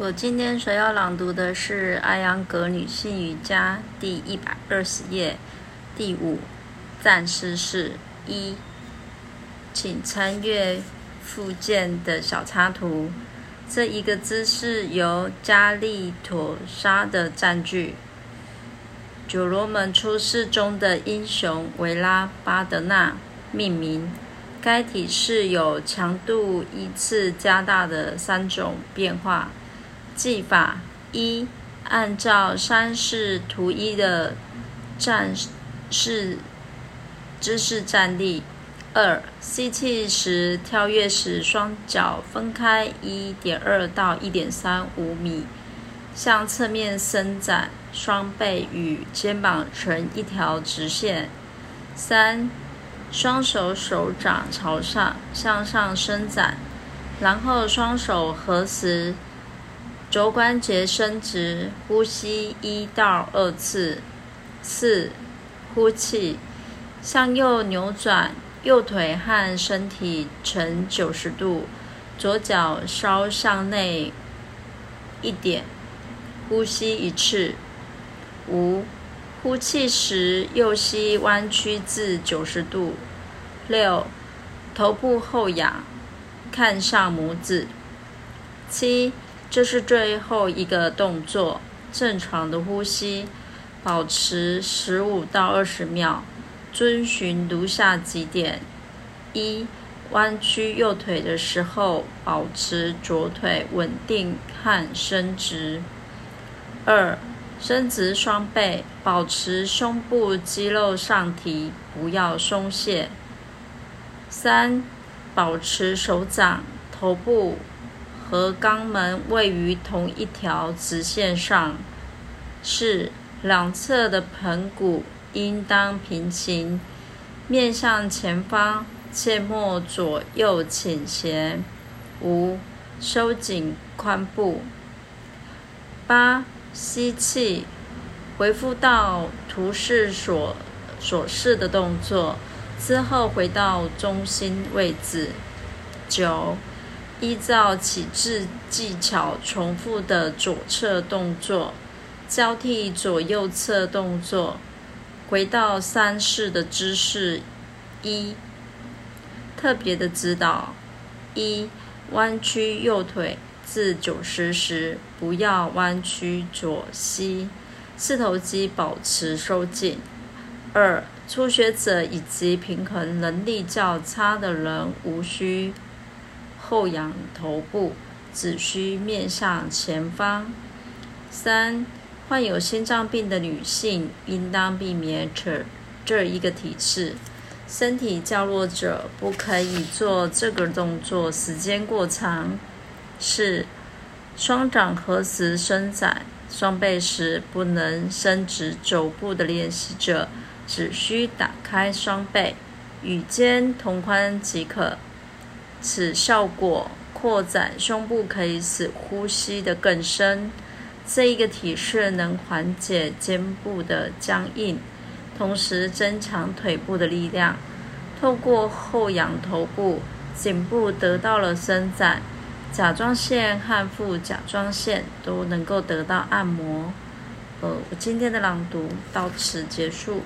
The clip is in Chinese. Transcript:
我今天所要朗读的是《阿扬格女性瑜伽》第一百二十页，第五赞诗是一，请参阅附件的小插图。这一个姿势由加利妥沙的占据。九罗门出世中的英雄维拉巴德纳命名。该体式有强度依次加大的三种变化。技法一：按照山势图一的站势姿势站立。二、吸气时跳跃时，双脚分开一点二到一点三五米，向侧面伸展，双背与肩膀成一条直线。三、双手手掌朝上向上伸展，然后双手合十。肘关节伸直，呼吸一到二次。四，呼气，向右扭转，右腿和身体呈九十度，左脚稍向内一点，呼吸一次。五，呼气时右膝弯曲至九十度。六，头部后仰，看上拇指。七。这是最后一个动作，正常的呼吸，保持十五到二十秒，遵循如下几点：一、弯曲右腿的时候，保持左腿稳定和伸直；二、伸直双背，保持胸部肌肉上提，不要松懈；三、保持手掌、头部。和肛门位于同一条直线上。四，两侧的盆骨应当平行，面向前方，切莫左右倾斜。五，收紧髋部。八，吸气，回复到图示所所示的动作，之后回到中心位置。九。依照起至技巧重复的左侧动作，交替左右侧动作，回到三式的姿势。一、特别的指导：一、弯曲右腿至九十时，不要弯曲左膝，四头肌保持收紧。二、初学者以及平衡能力较差的人无需。后仰头部，只需面向前方。三、患有心脏病的女性应当避免这这一个体式。身体较弱者不可以做这个动作，时间过长。四、双掌合十伸展双背时不能伸直肘部的练习者，只需打开双背，与肩同宽即可。此效果扩展胸部，可以使呼吸的更深。这一个体式能缓解肩部的僵硬，同时增强腿部的力量。透过后仰头部，颈部得到了伸展，甲状腺和副甲状腺都能够得到按摩。呃，我今天的朗读到此结束。